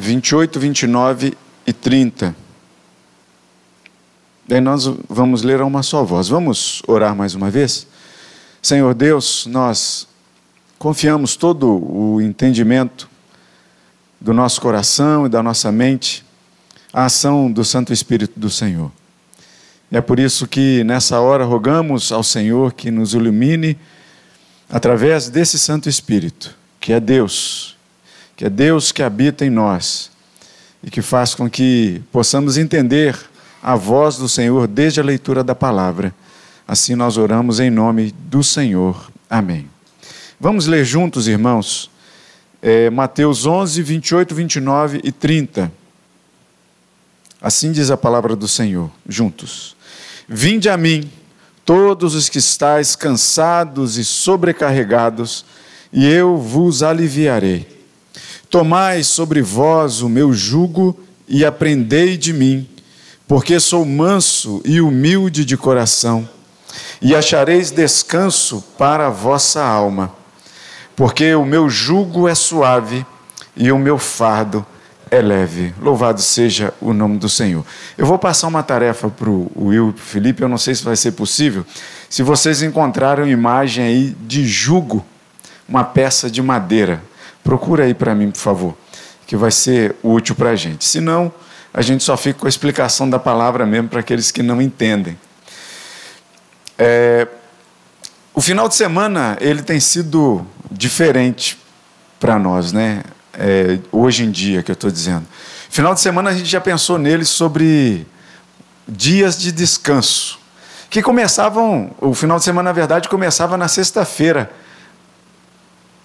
28, 29 e 30. Daí nós vamos ler a uma só voz. Vamos orar mais uma vez? Senhor Deus, nós confiamos todo o entendimento do nosso coração e da nossa mente à ação do Santo Espírito do Senhor. E é por isso que nessa hora rogamos ao Senhor que nos ilumine através desse Santo Espírito, que é Deus, que é Deus que habita em nós e que faz com que possamos entender a voz do Senhor desde a leitura da palavra. Assim nós oramos em nome do Senhor. Amém. Vamos ler juntos, irmãos, é, Mateus 11, 28, 29 e 30. Assim diz a palavra do Senhor, juntos. Vinde a mim, todos os que estáis cansados e sobrecarregados, e eu vos aliviarei. Tomai sobre vós o meu jugo e aprendei de mim, porque sou manso e humilde de coração, e achareis descanso para a vossa alma, porque o meu jugo é suave e o meu fardo é leve. Louvado seja o nome do Senhor. Eu vou passar uma tarefa para o Will e para o Felipe, eu não sei se vai ser possível. Se vocês encontrarem uma imagem aí de jugo, uma peça de madeira, procura aí para mim, por favor, que vai ser útil para a gente. Senão, a gente só fica com a explicação da palavra mesmo para aqueles que não entendem. É, o final de semana ele tem sido diferente para nós, né? é, hoje em dia que eu estou dizendo. Final de semana a gente já pensou nele sobre dias de descanso, que começavam, o final de semana, na verdade, começava na sexta-feira.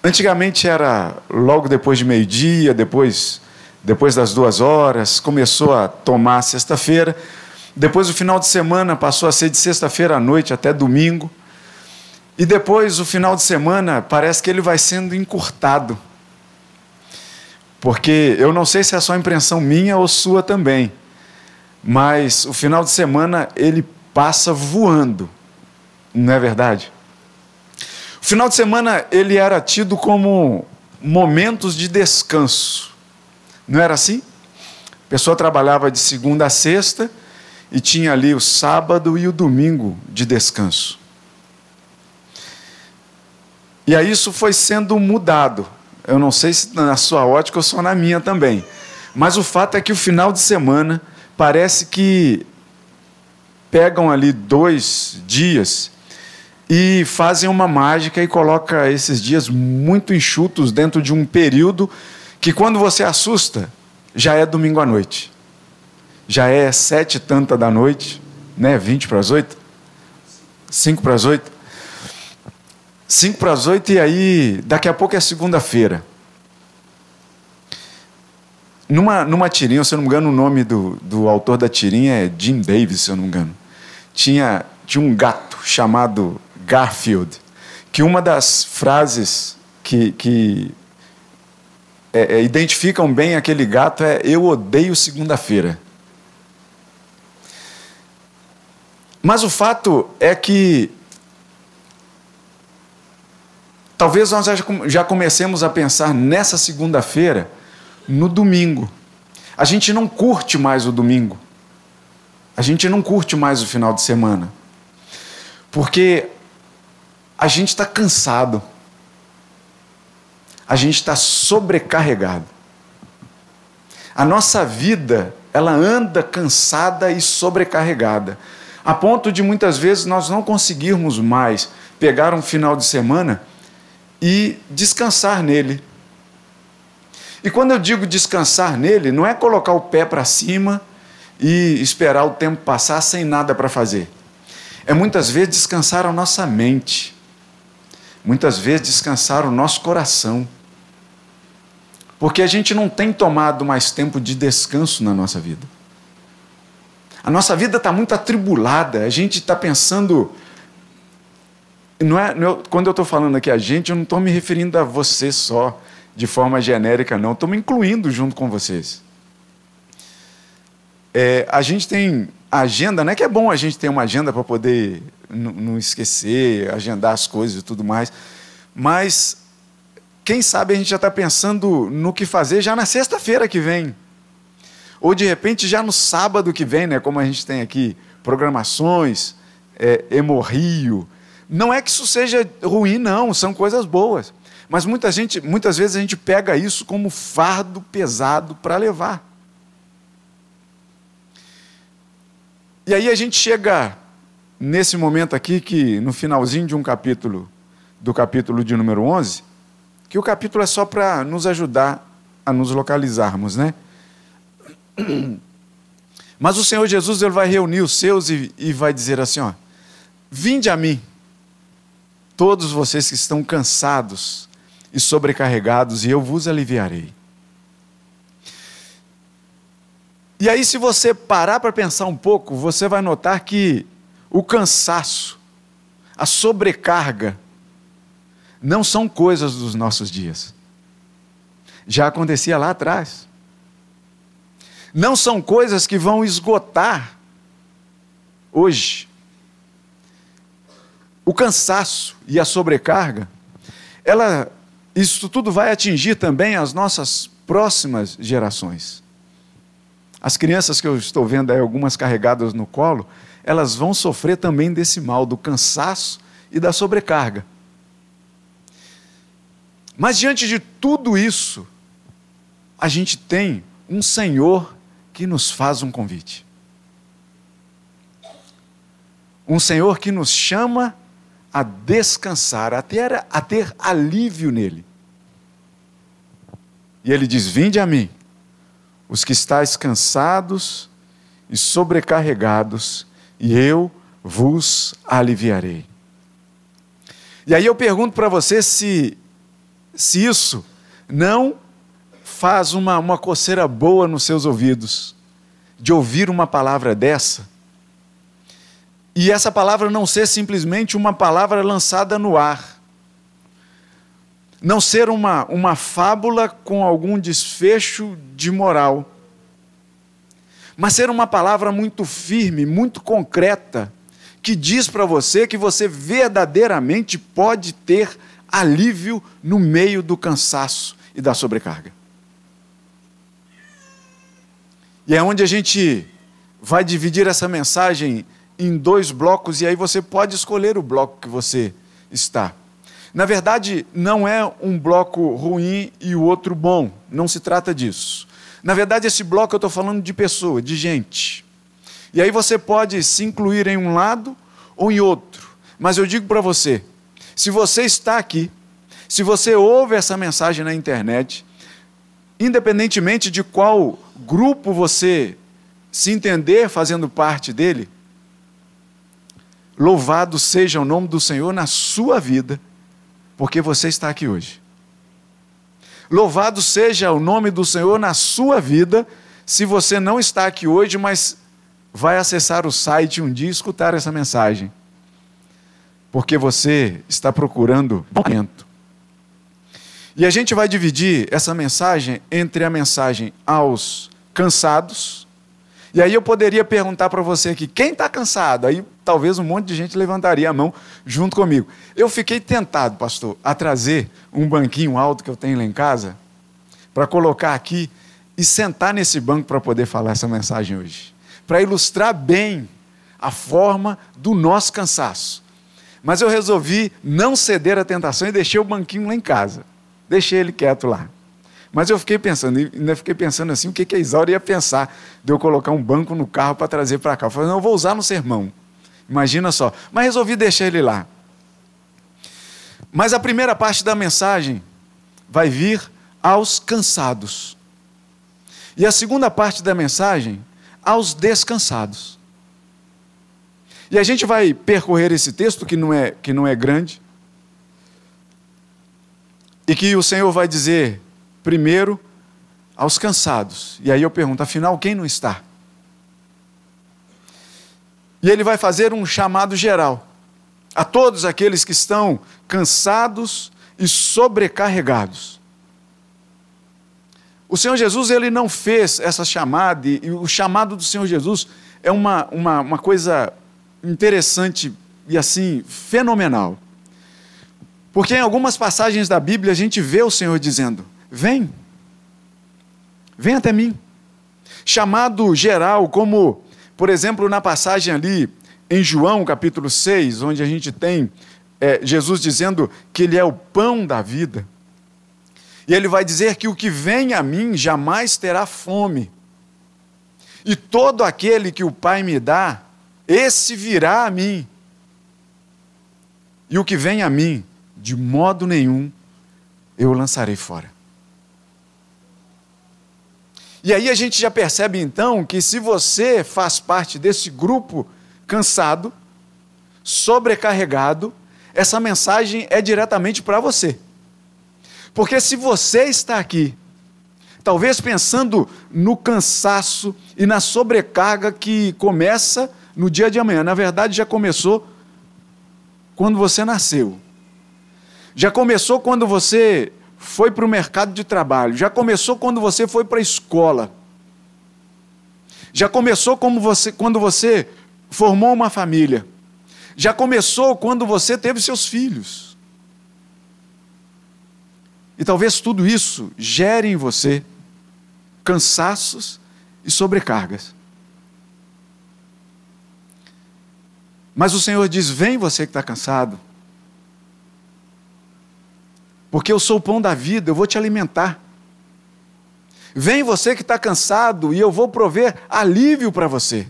Antigamente era logo depois de meio-dia, depois, depois das duas horas, começou a tomar sexta-feira. Depois o final de semana passou a ser de sexta-feira à noite até domingo. E depois o final de semana parece que ele vai sendo encurtado. Porque eu não sei se é só impressão minha ou sua também, mas o final de semana ele passa voando, não é verdade? Final de semana ele era tido como momentos de descanso, não era assim? A pessoa trabalhava de segunda a sexta e tinha ali o sábado e o domingo de descanso. E aí isso foi sendo mudado. Eu não sei se na sua ótica ou só na minha também. Mas o fato é que o final de semana parece que pegam ali dois dias e fazem uma mágica e coloca esses dias muito enxutos dentro de um período que quando você assusta já é domingo à noite. Já é sete e tanta da noite, né? Vinte para as oito, cinco para as oito. 5 para as 8 e aí, daqui a pouco é segunda-feira. Numa, numa tirinha, se eu não me engano, o nome do, do autor da tirinha é Jim Davis, se eu não me engano. Tinha, tinha um gato chamado Garfield, que uma das frases que, que é, é, identificam bem aquele gato é Eu odeio segunda-feira. Mas o fato é que Talvez nós já comecemos a pensar nessa segunda-feira, no domingo. A gente não curte mais o domingo. A gente não curte mais o final de semana. Porque a gente está cansado. A gente está sobrecarregado. A nossa vida, ela anda cansada e sobrecarregada. A ponto de muitas vezes nós não conseguirmos mais pegar um final de semana e descansar nele. E quando eu digo descansar nele, não é colocar o pé para cima e esperar o tempo passar sem nada para fazer. É muitas vezes descansar a nossa mente, muitas vezes descansar o nosso coração. Porque a gente não tem tomado mais tempo de descanso na nossa vida. A nossa vida está muito atribulada, a gente está pensando não é, não, quando eu estou falando aqui a gente, eu não estou me referindo a você só, de forma genérica, não. Estou me incluindo junto com vocês. É, a gente tem agenda, não é que é bom a gente ter uma agenda para poder não esquecer, agendar as coisas e tudo mais, mas quem sabe a gente já está pensando no que fazer já na sexta-feira que vem. Ou de repente já no sábado que vem, né? Como a gente tem aqui programações, é. Não é que isso seja ruim, não, são coisas boas. Mas muita gente, muitas vezes a gente pega isso como fardo pesado para levar. E aí a gente chega nesse momento aqui que no finalzinho de um capítulo, do capítulo de número 11, que o capítulo é só para nos ajudar a nos localizarmos, né? Mas o Senhor Jesus ele vai reunir os seus e, e vai dizer assim, ó: Vinde a mim, todos vocês que estão cansados e sobrecarregados, e eu vos aliviarei. E aí, se você parar para pensar um pouco, você vai notar que o cansaço, a sobrecarga, não são coisas dos nossos dias. Já acontecia lá atrás. Não são coisas que vão esgotar hoje. O cansaço e a sobrecarga, ela, isso tudo vai atingir também as nossas próximas gerações. As crianças que eu estou vendo aí, algumas carregadas no colo, elas vão sofrer também desse mal, do cansaço e da sobrecarga. Mas diante de tudo isso, a gente tem um Senhor que nos faz um convite. Um Senhor que nos chama a descansar, a ter, a ter alívio nele. E ele diz: Vinde a mim, os que estáis cansados e sobrecarregados, e eu vos aliviarei. E aí eu pergunto para você se, se isso não faz uma, uma coceira boa nos seus ouvidos, de ouvir uma palavra dessa, e essa palavra não ser simplesmente uma palavra lançada no ar, não ser uma, uma fábula com algum desfecho de moral, mas ser uma palavra muito firme, muito concreta, que diz para você que você verdadeiramente pode ter alívio no meio do cansaço e da sobrecarga. E é onde a gente vai dividir essa mensagem em dois blocos, e aí você pode escolher o bloco que você está. Na verdade, não é um bloco ruim e o outro bom, não se trata disso. Na verdade, esse bloco eu estou falando de pessoa, de gente. E aí você pode se incluir em um lado ou em outro. Mas eu digo para você: se você está aqui, se você ouve essa mensagem na internet, independentemente de qual grupo você se entender fazendo parte dele, louvado seja o nome do Senhor na sua vida, porque você está aqui hoje. Louvado seja o nome do Senhor na sua vida, se você não está aqui hoje, mas vai acessar o site um dia e escutar essa mensagem. Porque você está procurando momento. E a gente vai dividir essa mensagem entre a mensagem aos cansados. E aí eu poderia perguntar para você aqui, quem está cansado? Aí talvez um monte de gente levantaria a mão junto comigo. Eu fiquei tentado, pastor, a trazer um banquinho alto que eu tenho lá em casa, para colocar aqui e sentar nesse banco para poder falar essa mensagem hoje. Para ilustrar bem a forma do nosso cansaço. Mas eu resolvi não ceder à tentação e deixei o banquinho lá em casa. Deixei ele quieto lá. Mas eu fiquei pensando, ainda fiquei pensando assim, o que, que a Isaura ia pensar de eu colocar um banco no carro para trazer para cá. Eu falei, não, eu vou usar no sermão. Imagina só. Mas resolvi deixar ele lá. Mas a primeira parte da mensagem vai vir aos cansados. E a segunda parte da mensagem, aos descansados. E a gente vai percorrer esse texto, que não é, que não é grande, e que o Senhor vai dizer, primeiro, aos cansados. E aí eu pergunto, afinal, quem não está? E ele vai fazer um chamado geral a todos aqueles que estão cansados e sobrecarregados. O Senhor Jesus ele não fez essa chamada, e o chamado do Senhor Jesus é uma, uma, uma coisa interessante e assim fenomenal. Porque em algumas passagens da Bíblia a gente vê o Senhor dizendo: Vem, vem até mim. Chamado geral, como, por exemplo, na passagem ali em João capítulo 6, onde a gente tem é, Jesus dizendo que Ele é o pão da vida. E Ele vai dizer que o que vem a mim jamais terá fome. E todo aquele que o Pai me dá, esse virá a mim. E o que vem a mim, de modo nenhum eu lançarei fora. E aí a gente já percebe então que se você faz parte desse grupo cansado, sobrecarregado, essa mensagem é diretamente para você. Porque se você está aqui, talvez pensando no cansaço e na sobrecarga que começa no dia de amanhã, na verdade já começou quando você nasceu. Já começou quando você foi para o mercado de trabalho. Já começou quando você foi para a escola. Já começou como você, quando você formou uma família. Já começou quando você teve seus filhos. E talvez tudo isso gere em você cansaços e sobrecargas. Mas o Senhor diz: Vem você que está cansado, porque eu sou o pão da vida, eu vou te alimentar. Vem você que está cansado e eu vou prover alívio para você.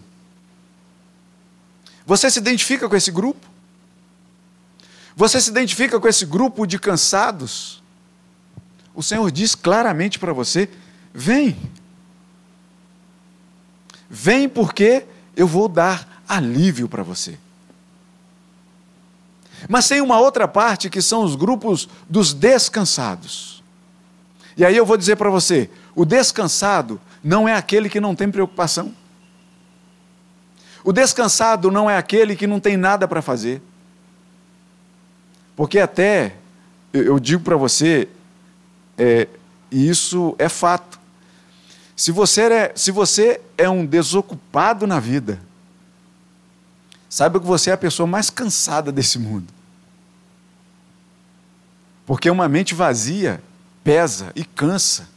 Você se identifica com esse grupo? Você se identifica com esse grupo de cansados? O Senhor diz claramente para você: vem. Vem porque eu vou dar alívio para você. Mas tem uma outra parte que são os grupos dos descansados. E aí eu vou dizer para você: o descansado não é aquele que não tem preocupação. O descansado não é aquele que não tem nada para fazer. Porque até, eu digo para você, é, e isso é fato. Se você, é, se você é um desocupado na vida, saiba que você é a pessoa mais cansada desse mundo. Porque uma mente vazia pesa e cansa.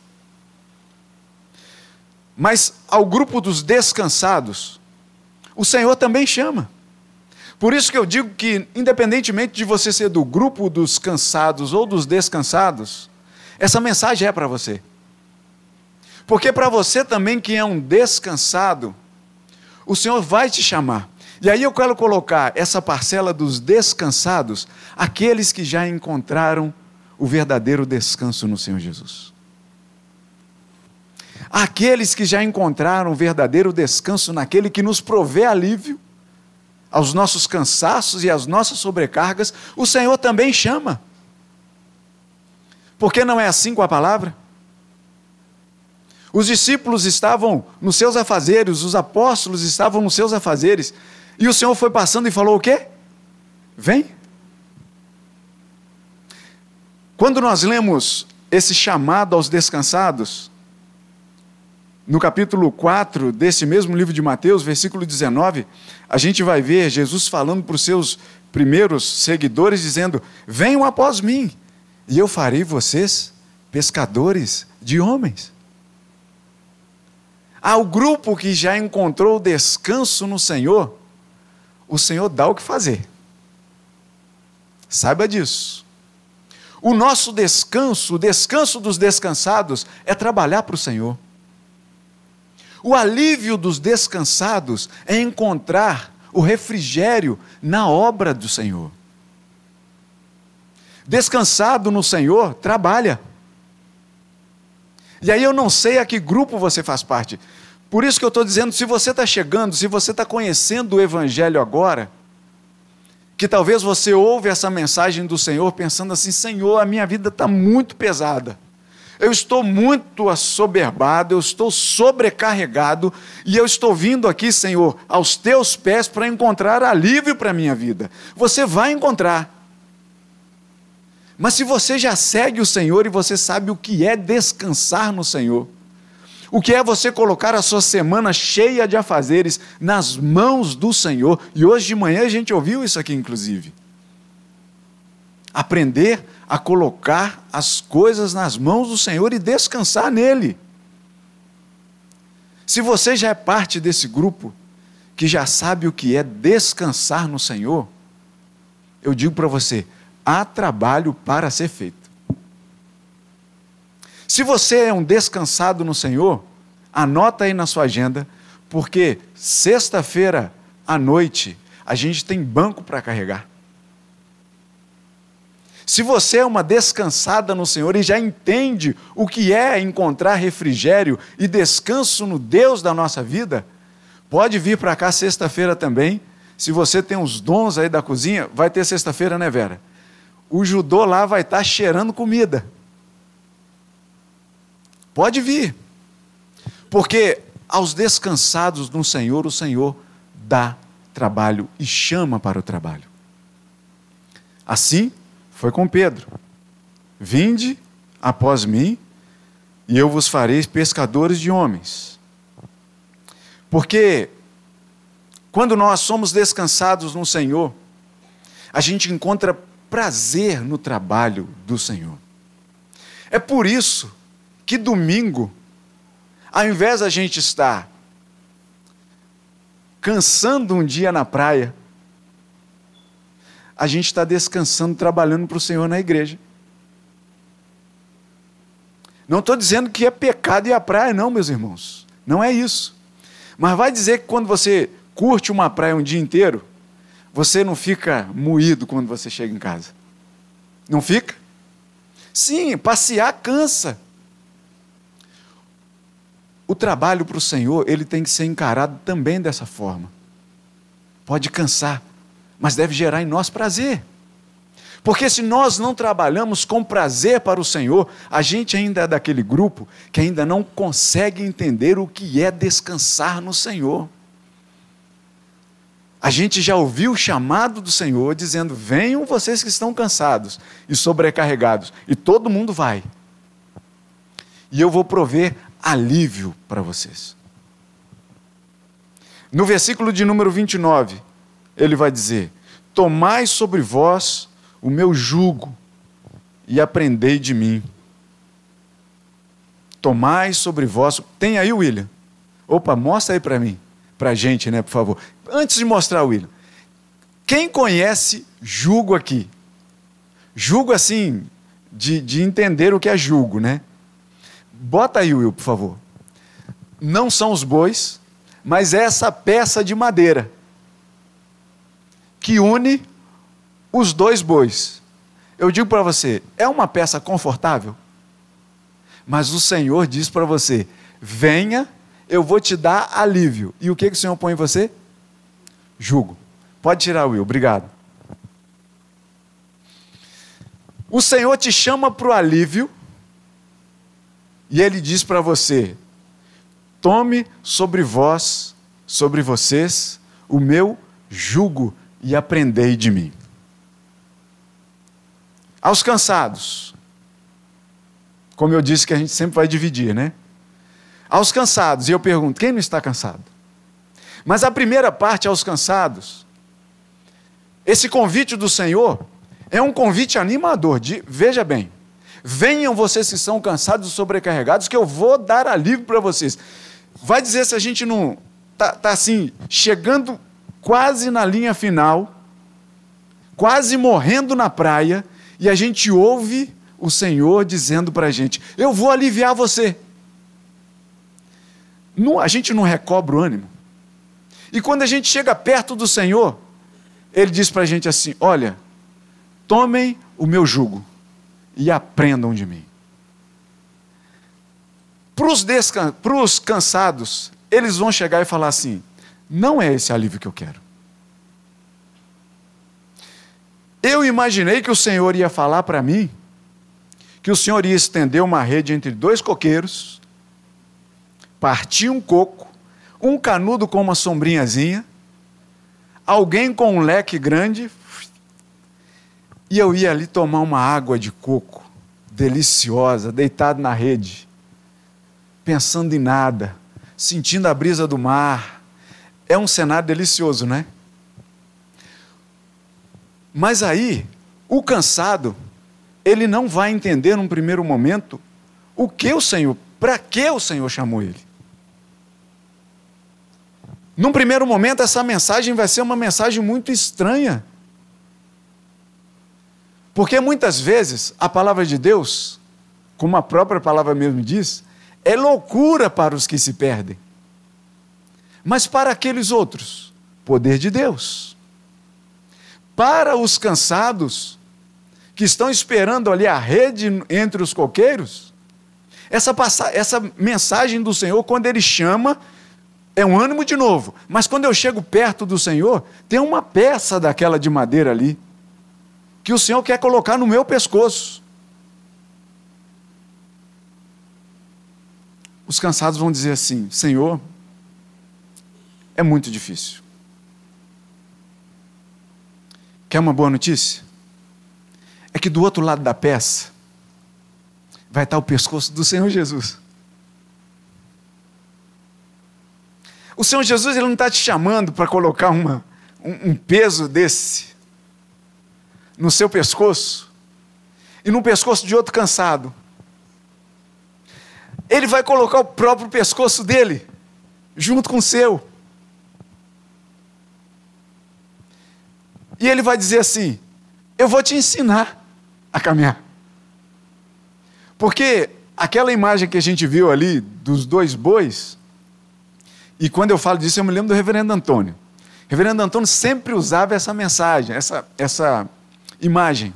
Mas ao grupo dos descansados, o Senhor também chama. Por isso que eu digo que, independentemente de você ser do grupo dos cansados ou dos descansados, essa mensagem é para você. Porque para você também, que é um descansado, o Senhor vai te chamar. E aí eu quero colocar essa parcela dos descansados, aqueles que já encontraram o verdadeiro descanso no Senhor Jesus. Aqueles que já encontraram o verdadeiro descanso naquele que nos provê alívio aos nossos cansaços e às nossas sobrecargas, o Senhor também chama. Porque não é assim com a palavra? Os discípulos estavam nos seus afazeres, os apóstolos estavam nos seus afazeres, e o Senhor foi passando e falou o quê? Vem. Quando nós lemos esse chamado aos descansados, no capítulo 4 desse mesmo livro de Mateus, versículo 19, a gente vai ver Jesus falando para os seus primeiros seguidores, dizendo: Venham após mim, e eu farei vocês pescadores de homens. Ao grupo que já encontrou descanso no Senhor, o Senhor dá o que fazer. Saiba disso. O nosso descanso, o descanso dos descansados, é trabalhar para o Senhor. O alívio dos descansados é encontrar o refrigério na obra do Senhor. Descansado no Senhor, trabalha. E aí eu não sei a que grupo você faz parte. Por isso que eu estou dizendo, se você está chegando, se você está conhecendo o Evangelho agora, que talvez você ouve essa mensagem do Senhor pensando assim, Senhor, a minha vida está muito pesada eu estou muito assoberbado, eu estou sobrecarregado e eu estou vindo aqui, Senhor, aos teus pés para encontrar alívio para a minha vida. Você vai encontrar. Mas se você já segue o Senhor e você sabe o que é descansar no Senhor, o que é você colocar a sua semana cheia de afazeres nas mãos do Senhor, e hoje de manhã a gente ouviu isso aqui, inclusive. aprender a colocar as coisas nas mãos do Senhor e descansar nele. Se você já é parte desse grupo que já sabe o que é descansar no Senhor, eu digo para você: há trabalho para ser feito. Se você é um descansado no Senhor, anota aí na sua agenda, porque sexta-feira à noite a gente tem banco para carregar. Se você é uma descansada no Senhor e já entende o que é encontrar refrigério e descanso no Deus da nossa vida, pode vir para cá sexta-feira também. Se você tem os dons aí da cozinha, vai ter sexta-feira, né, Vera? O judô lá vai estar tá cheirando comida. Pode vir. Porque aos descansados no Senhor, o Senhor dá trabalho e chama para o trabalho. Assim, foi com Pedro: Vinde após mim, e eu vos farei pescadores de homens. Porque quando nós somos descansados no Senhor, a gente encontra prazer no trabalho do Senhor. É por isso que domingo, ao invés da gente estar cansando um dia na praia, a gente está descansando, trabalhando para o Senhor na igreja. Não estou dizendo que é pecado ir à praia, não, meus irmãos. Não é isso. Mas vai dizer que quando você curte uma praia um dia inteiro, você não fica moído quando você chega em casa. Não fica? Sim, passear cansa. O trabalho para o Senhor, ele tem que ser encarado também dessa forma. Pode cansar, mas deve gerar em nós prazer. Porque se nós não trabalhamos com prazer para o Senhor, a gente ainda é daquele grupo que ainda não consegue entender o que é descansar no Senhor. A gente já ouviu o chamado do Senhor dizendo: Venham vocês que estão cansados e sobrecarregados, e todo mundo vai. E eu vou prover alívio para vocês. No versículo de número 29, ele vai dizer: Tomai sobre vós o meu jugo e aprendei de mim. Tomai sobre vós. Tem aí, William? Opa, mostra aí para mim, para a gente, né, por favor. Antes de mostrar, William, quem conhece jugo aqui? Jugo assim, de, de entender o que é jugo, né? Bota aí, Will, por favor. Não são os bois, mas é essa peça de madeira que une os dois bois. Eu digo para você, é uma peça confortável? Mas o Senhor diz para você: venha, eu vou te dar alívio. E o que, que o Senhor põe em você? Jugo. Pode tirar, Will, obrigado. O Senhor te chama para o alívio e Ele diz para você: tome sobre vós, sobre vocês, o meu jugo e aprendei de mim. Aos cansados, como eu disse que a gente sempre vai dividir, né? Aos cansados, e eu pergunto: quem não está cansado? Mas a primeira parte, aos cansados, esse convite do Senhor é um convite animador. De, veja bem, venham vocês que são cansados e sobrecarregados, que eu vou dar alívio para vocês. Vai dizer se a gente não está tá assim, chegando quase na linha final, quase morrendo na praia, e a gente ouve o Senhor dizendo para a gente: Eu vou aliviar você. Não, a gente não recobra o ânimo. E quando a gente chega perto do Senhor, Ele diz para a gente assim: Olha, tomem o meu jugo e aprendam de mim. Para os cansados, eles vão chegar e falar assim: não é esse alívio que eu quero. Eu imaginei que o Senhor ia falar para mim que o Senhor ia estender uma rede entre dois coqueiros, partir um coco, um canudo com uma sombrinhazinha, alguém com um leque grande, e eu ia ali tomar uma água de coco, deliciosa, deitado na rede, pensando em nada, sentindo a brisa do mar, é um cenário delicioso, né? Mas aí, O cansado, ele não vai entender num primeiro momento o que o Senhor, para que o Senhor chamou ele. Num primeiro momento, essa mensagem vai ser uma mensagem muito estranha. Porque muitas vezes a palavra de Deus, como a própria palavra mesmo diz, é loucura para os que se perdem. Mas para aqueles outros, poder de Deus. Para os cansados, que estão esperando ali a rede entre os coqueiros, essa, essa mensagem do Senhor, quando Ele chama, é um ânimo de novo. Mas quando eu chego perto do Senhor, tem uma peça daquela de madeira ali, que o Senhor quer colocar no meu pescoço. Os cansados vão dizer assim: Senhor, é muito difícil. Quer uma boa notícia? é que do outro lado da peça vai estar o pescoço do Senhor Jesus. O Senhor Jesus ele não está te chamando para colocar uma, um, um peso desse no seu pescoço e no pescoço de outro cansado. Ele vai colocar o próprio pescoço dele junto com o seu. E ele vai dizer assim: Eu vou te ensinar a caminhar. Porque aquela imagem que a gente viu ali dos dois bois, e quando eu falo disso, eu me lembro do reverendo Antônio. O reverendo Antônio sempre usava essa mensagem, essa, essa imagem,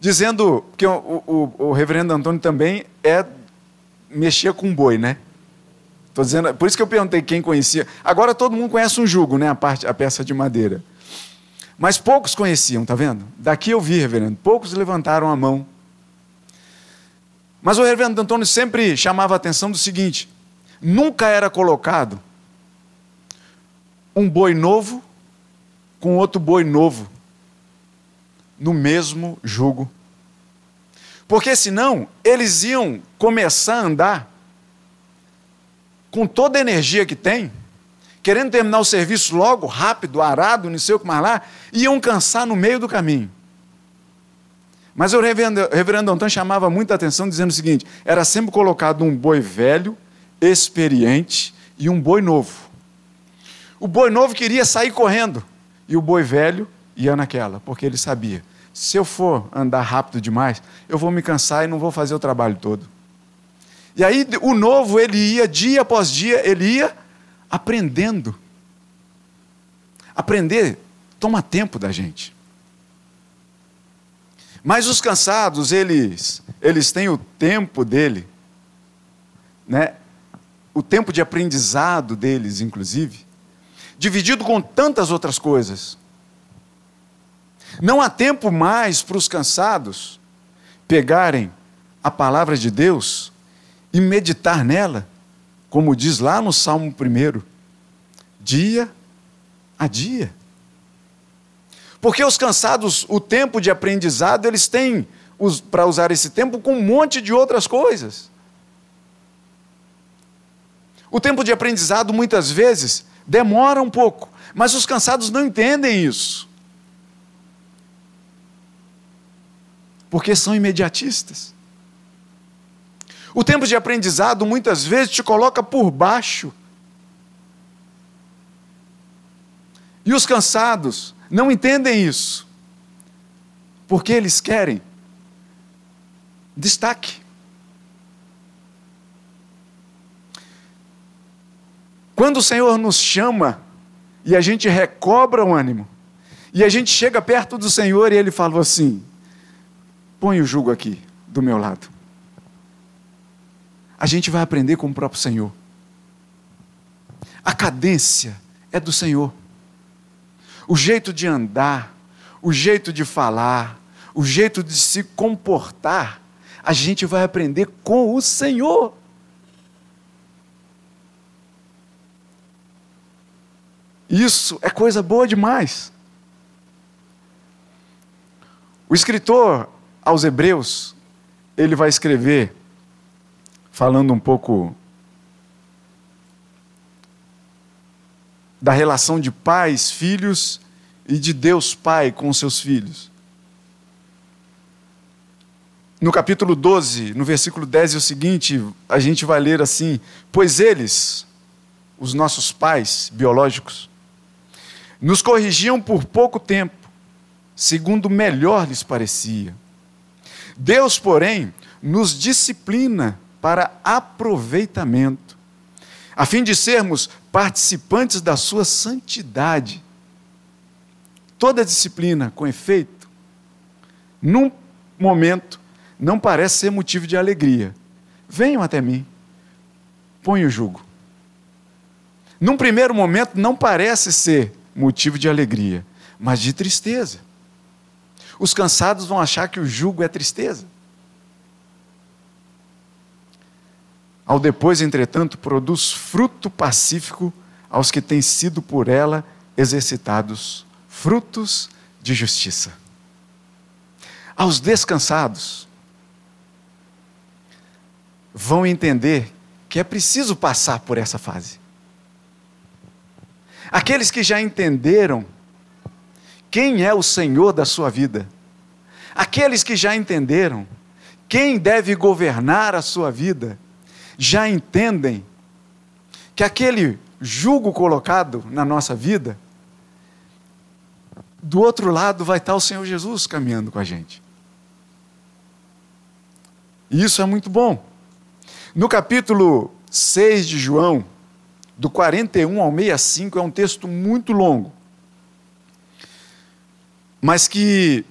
dizendo que o, o, o reverendo Antônio também é mexer com boi, né? Tô dizendo, por isso que eu perguntei quem conhecia. Agora todo mundo conhece um jugo, né? A, parte, a peça de madeira. Mas poucos conheciam, tá vendo? Daqui eu vi, reverendo, poucos levantaram a mão. Mas o reverendo Antônio sempre chamava a atenção do seguinte: nunca era colocado um boi novo com outro boi novo no mesmo jugo. Porque senão eles iam começar a andar com toda a energia que tem querendo terminar o serviço logo, rápido, arado, não sei o que mais lá, iam cansar no meio do caminho. Mas o reverendo, reverendo Antônio chamava muita atenção, dizendo o seguinte: era sempre colocado um boi velho, experiente, e um boi novo. O boi novo queria sair correndo, e o boi velho ia naquela, porque ele sabia: se eu for andar rápido demais, eu vou me cansar e não vou fazer o trabalho todo. E aí o novo, ele ia dia após dia, ele ia aprendendo. Aprender toma tempo da gente. Mas os cansados, eles, eles têm o tempo dele, né? o tempo de aprendizado deles, inclusive, dividido com tantas outras coisas. Não há tempo mais para os cansados pegarem a palavra de Deus e meditar nela como diz lá no Salmo 1, dia a dia. Porque os cansados, o tempo de aprendizado, eles têm para usar esse tempo com um monte de outras coisas. O tempo de aprendizado, muitas vezes, demora um pouco, mas os cansados não entendem isso. Porque são imediatistas. O tempo de aprendizado muitas vezes te coloca por baixo. E os cansados não entendem isso, porque eles querem destaque. Quando o Senhor nos chama e a gente recobra o ânimo, e a gente chega perto do Senhor e ele falou assim: põe o jugo aqui do meu lado a gente vai aprender com o próprio Senhor. A cadência é do Senhor. O jeito de andar, o jeito de falar, o jeito de se comportar, a gente vai aprender com o Senhor. Isso é coisa boa demais. O escritor aos Hebreus, ele vai escrever falando um pouco da relação de pais, filhos e de Deus Pai com seus filhos. no capítulo 12, no versículo 10 é o seguinte, a gente vai ler assim: Pois eles, os nossos pais biológicos, nos corrigiam por pouco tempo, segundo melhor lhes parecia. Deus, porém, nos disciplina para aproveitamento, a fim de sermos participantes da sua santidade. Toda disciplina, com efeito, num momento, não parece ser motivo de alegria. Venham até mim, põe o jugo. Num primeiro momento, não parece ser motivo de alegria, mas de tristeza. Os cansados vão achar que o jugo é tristeza. Ao depois, entretanto, produz fruto pacífico aos que têm sido por ela exercitados, frutos de justiça. Aos descansados, vão entender que é preciso passar por essa fase. Aqueles que já entenderam quem é o Senhor da sua vida, aqueles que já entenderam quem deve governar a sua vida, já entendem que aquele jugo colocado na nossa vida, do outro lado vai estar o Senhor Jesus caminhando com a gente. E isso é muito bom. No capítulo 6 de João, do 41 ao 65, é um texto muito longo, mas que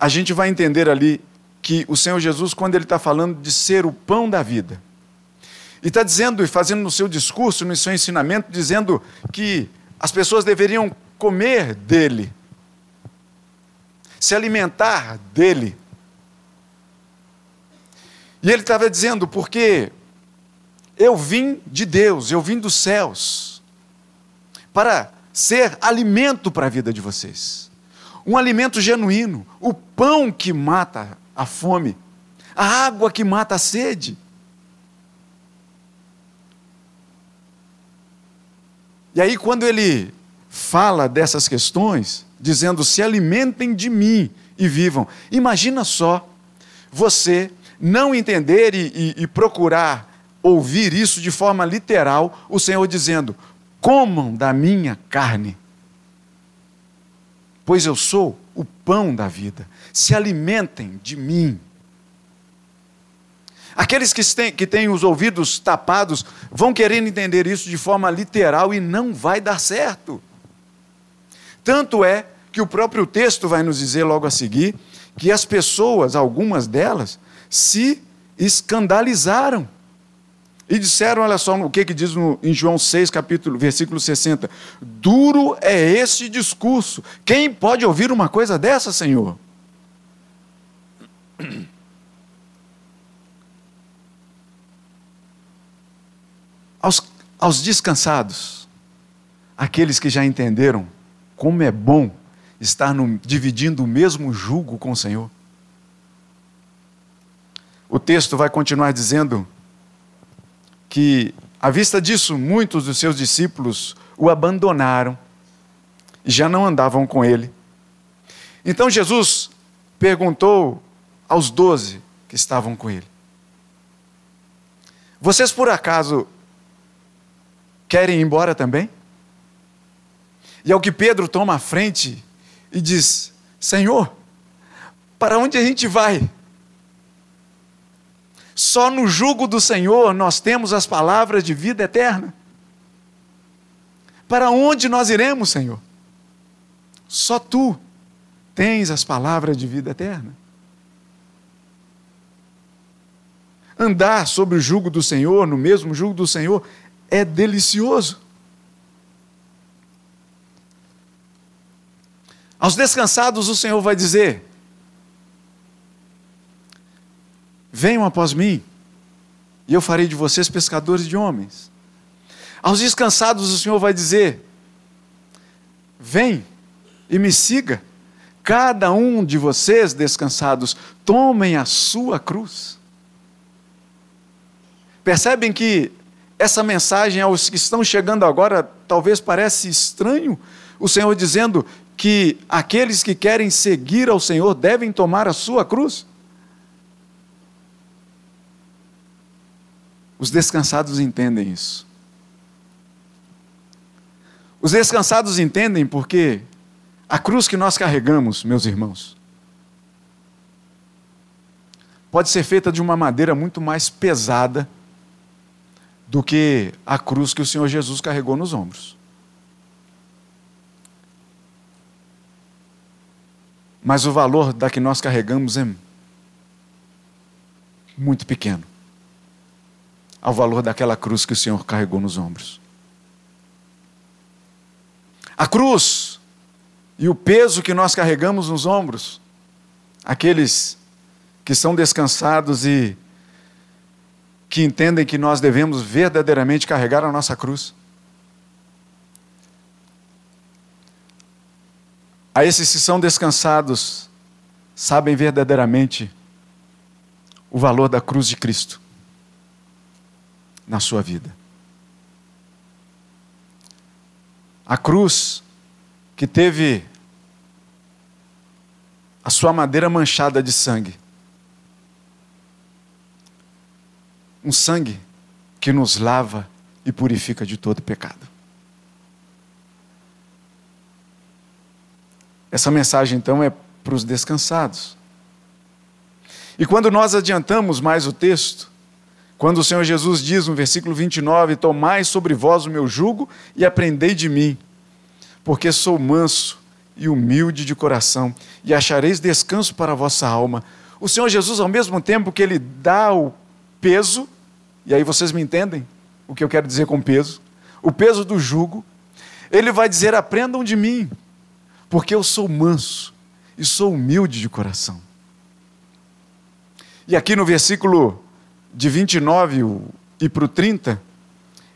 a gente vai entender ali que o Senhor Jesus, quando ele está falando de ser o pão da vida, e está dizendo e fazendo no seu discurso, no seu ensinamento, dizendo que as pessoas deveriam comer dele, se alimentar dele. E ele estava dizendo, porque eu vim de Deus, eu vim dos céus, para ser alimento para a vida de vocês. Um alimento genuíno, o pão que mata a fome, a água que mata a sede. E aí, quando ele fala dessas questões, dizendo: se alimentem de mim e vivam, imagina só você não entender e, e, e procurar ouvir isso de forma literal, o Senhor dizendo: comam da minha carne, pois eu sou o pão da vida, se alimentem de mim. Aqueles que têm, que têm os ouvidos tapados vão querer entender isso de forma literal e não vai dar certo. Tanto é que o próprio texto vai nos dizer logo a seguir que as pessoas, algumas delas, se escandalizaram. E disseram, olha só o que, que diz no, em João 6, capítulo, versículo 60. Duro é esse discurso. Quem pode ouvir uma coisa dessa, Senhor? Aos, aos descansados, aqueles que já entenderam como é bom estar no, dividindo o mesmo jugo com o Senhor. O texto vai continuar dizendo que, à vista disso, muitos dos seus discípulos o abandonaram e já não andavam com ele. Então Jesus perguntou aos doze que estavam com ele: Vocês por acaso querem ir embora também? E é o que Pedro toma à frente e diz: Senhor, para onde a gente vai? Só no jugo do Senhor nós temos as palavras de vida eterna. Para onde nós iremos, Senhor? Só tu tens as palavras de vida eterna. Andar sobre o jugo do Senhor, no mesmo jugo do Senhor, é delicioso. Aos descansados, o Senhor vai dizer: Venham após mim, e eu farei de vocês pescadores de homens. Aos descansados, o Senhor vai dizer: Vem e me siga. Cada um de vocês, descansados, tomem a sua cruz. Percebem que essa mensagem aos que estão chegando agora talvez parece estranho, o Senhor dizendo que aqueles que querem seguir ao Senhor devem tomar a sua cruz? Os descansados entendem isso. Os descansados entendem porque a cruz que nós carregamos, meus irmãos, pode ser feita de uma madeira muito mais pesada do que a cruz que o Senhor Jesus carregou nos ombros. Mas o valor da que nós carregamos é muito pequeno ao valor daquela cruz que o Senhor carregou nos ombros. A cruz e o peso que nós carregamos nos ombros, aqueles que são descansados e que entendem que nós devemos verdadeiramente carregar a nossa cruz. A esses que são descansados, sabem verdadeiramente o valor da cruz de Cristo na sua vida. A cruz que teve a sua madeira manchada de sangue. Um sangue que nos lava e purifica de todo pecado. Essa mensagem então é para os descansados. E quando nós adiantamos mais o texto, quando o Senhor Jesus diz no versículo 29: Tomai sobre vós o meu jugo e aprendei de mim, porque sou manso e humilde de coração, e achareis descanso para a vossa alma. O Senhor Jesus, ao mesmo tempo que ele dá o peso, e aí vocês me entendem o que eu quero dizer com peso, o peso do jugo, ele vai dizer: aprendam de mim, porque eu sou manso e sou humilde de coração. E aqui no versículo de 29 e para o 30,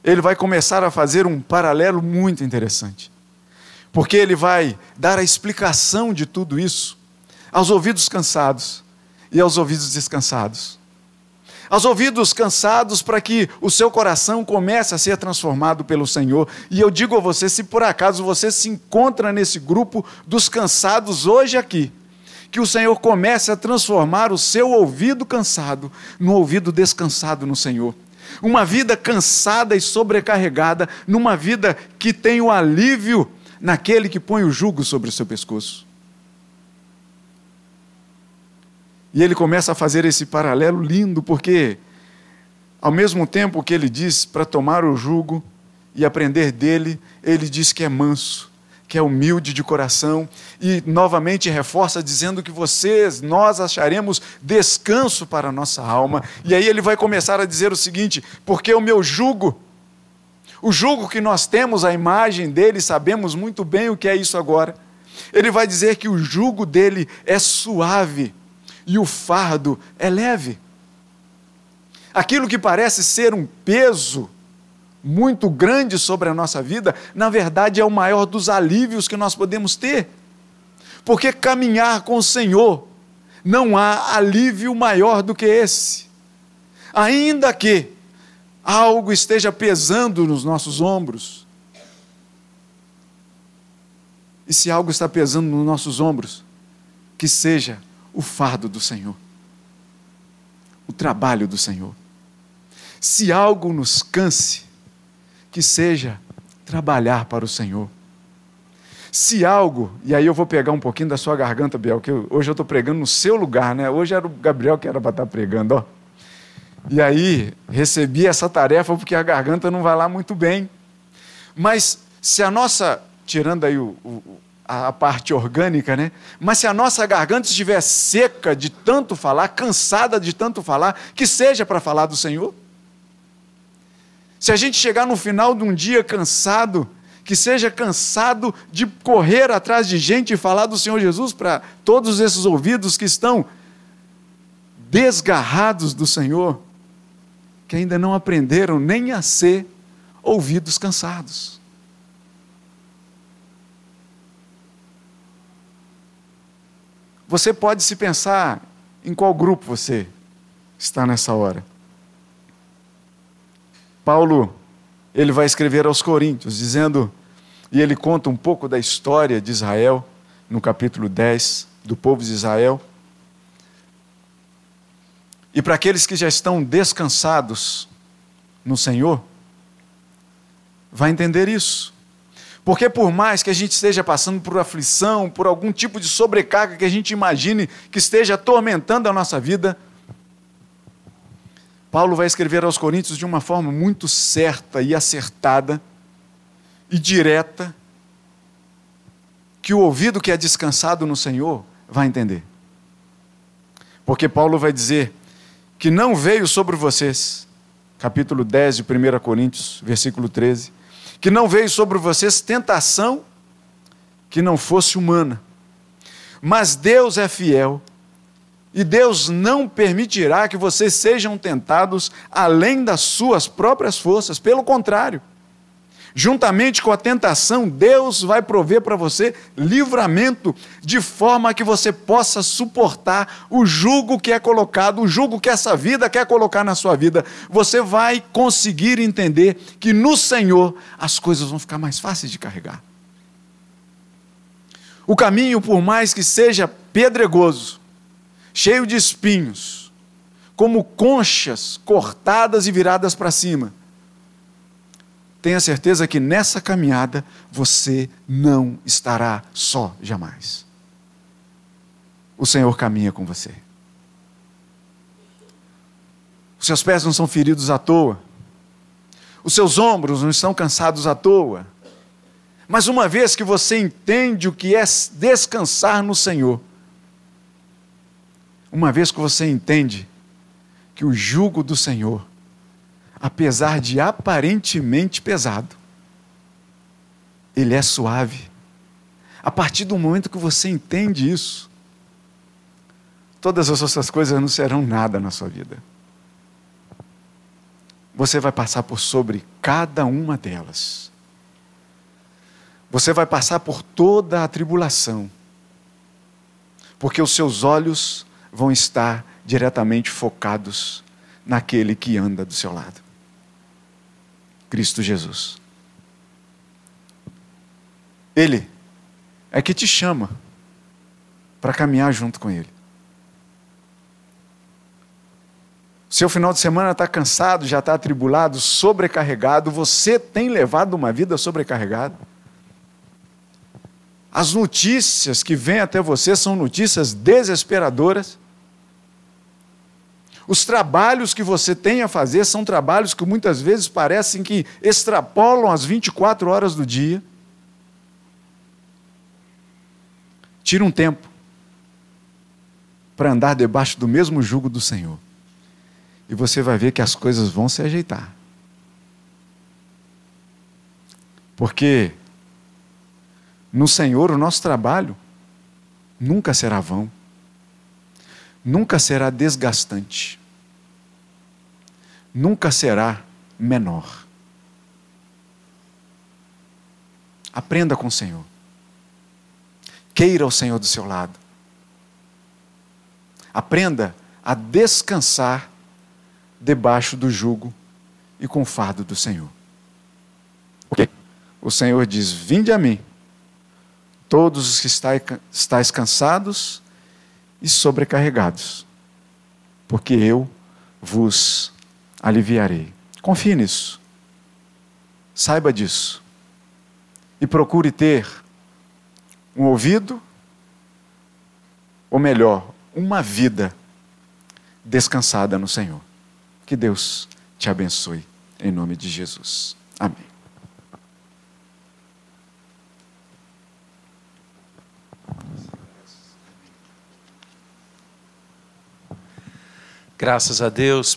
ele vai começar a fazer um paralelo muito interessante. Porque ele vai dar a explicação de tudo isso aos ouvidos cansados e aos ouvidos descansados. Aos ouvidos cansados para que o seu coração comece a ser transformado pelo Senhor. E eu digo a você, se por acaso você se encontra nesse grupo dos cansados hoje aqui, que o Senhor comece a transformar o seu ouvido cansado no ouvido descansado no Senhor. Uma vida cansada e sobrecarregada, numa vida que tem o alívio naquele que põe o jugo sobre o seu pescoço. E ele começa a fazer esse paralelo lindo, porque, ao mesmo tempo que ele diz para tomar o jugo e aprender dele, ele diz que é manso que é humilde de coração, e novamente reforça dizendo que vocês, nós acharemos descanso para a nossa alma. E aí ele vai começar a dizer o seguinte: porque o meu jugo, o jugo que nós temos, a imagem dele, sabemos muito bem o que é isso agora. Ele vai dizer que o jugo dele é suave e o fardo é leve. Aquilo que parece ser um peso, muito grande sobre a nossa vida, na verdade é o maior dos alívios que nós podemos ter. Porque caminhar com o Senhor, não há alívio maior do que esse. Ainda que algo esteja pesando nos nossos ombros, e se algo está pesando nos nossos ombros, que seja o fardo do Senhor, o trabalho do Senhor. Se algo nos canse, que seja trabalhar para o Senhor. Se algo, e aí eu vou pegar um pouquinho da sua garganta, Biel, que eu, hoje eu estou pregando no seu lugar, né? Hoje era o Gabriel que era para estar tá pregando, ó. E aí recebi essa tarefa porque a garganta não vai lá muito bem. Mas se a nossa, tirando aí o, o, a parte orgânica, né? Mas se a nossa garganta estiver seca de tanto falar, cansada de tanto falar, que seja para falar do Senhor. Se a gente chegar no final de um dia cansado, que seja cansado de correr atrás de gente e falar do Senhor Jesus para todos esses ouvidos que estão desgarrados do Senhor, que ainda não aprenderam nem a ser ouvidos cansados. Você pode se pensar em qual grupo você está nessa hora. Paulo, ele vai escrever aos Coríntios, dizendo, e ele conta um pouco da história de Israel, no capítulo 10, do povo de Israel. E para aqueles que já estão descansados, no Senhor vai entender isso. Porque por mais que a gente esteja passando por aflição, por algum tipo de sobrecarga que a gente imagine que esteja atormentando a nossa vida, Paulo vai escrever aos Coríntios de uma forma muito certa e acertada e direta, que o ouvido que é descansado no Senhor vai entender. Porque Paulo vai dizer que não veio sobre vocês, capítulo 10 de 1 Coríntios, versículo 13, que não veio sobre vocês tentação que não fosse humana. Mas Deus é fiel e Deus não permitirá que vocês sejam tentados além das suas próprias forças, pelo contrário. Juntamente com a tentação, Deus vai prover para você livramento, de forma que você possa suportar o jugo que é colocado, o jugo que essa vida quer colocar na sua vida. Você vai conseguir entender que no Senhor as coisas vão ficar mais fáceis de carregar. O caminho, por mais que seja pedregoso, cheio de espinhos, como conchas cortadas e viradas para cima, tenha certeza que nessa caminhada você não estará só jamais. O Senhor caminha com você. Os seus pés não são feridos à toa. Os seus ombros não estão cansados à toa. Mas uma vez que você entende o que é descansar no Senhor, uma vez que você entende que o jugo do Senhor apesar de aparentemente pesado, ele é suave. A partir do momento que você entende isso, todas as outras coisas não serão nada na sua vida. Você vai passar por sobre cada uma delas. Você vai passar por toda a tribulação, porque os seus olhos vão estar diretamente focados naquele que anda do seu lado. Cristo Jesus. Ele é que te chama para caminhar junto com Ele. Seu final de semana está cansado, já está atribulado, sobrecarregado, você tem levado uma vida sobrecarregada. As notícias que vêm até você são notícias desesperadoras. Os trabalhos que você tem a fazer são trabalhos que muitas vezes parecem que extrapolam as 24 horas do dia. Tira um tempo para andar debaixo do mesmo jugo do Senhor. E você vai ver que as coisas vão se ajeitar. Porque no Senhor o nosso trabalho nunca será vão, nunca será desgastante nunca será menor. Aprenda com o Senhor. Queira o Senhor do seu lado. Aprenda a descansar debaixo do jugo e com o fardo do Senhor. Porque o Senhor diz: Vinde a mim, todos os que estáis cansados e sobrecarregados, porque eu vos aliviarei. Confie nisso. Saiba disso. E procure ter um ouvido, ou melhor, uma vida descansada no Senhor. Que Deus te abençoe, em nome de Jesus. Amém. Graças a Deus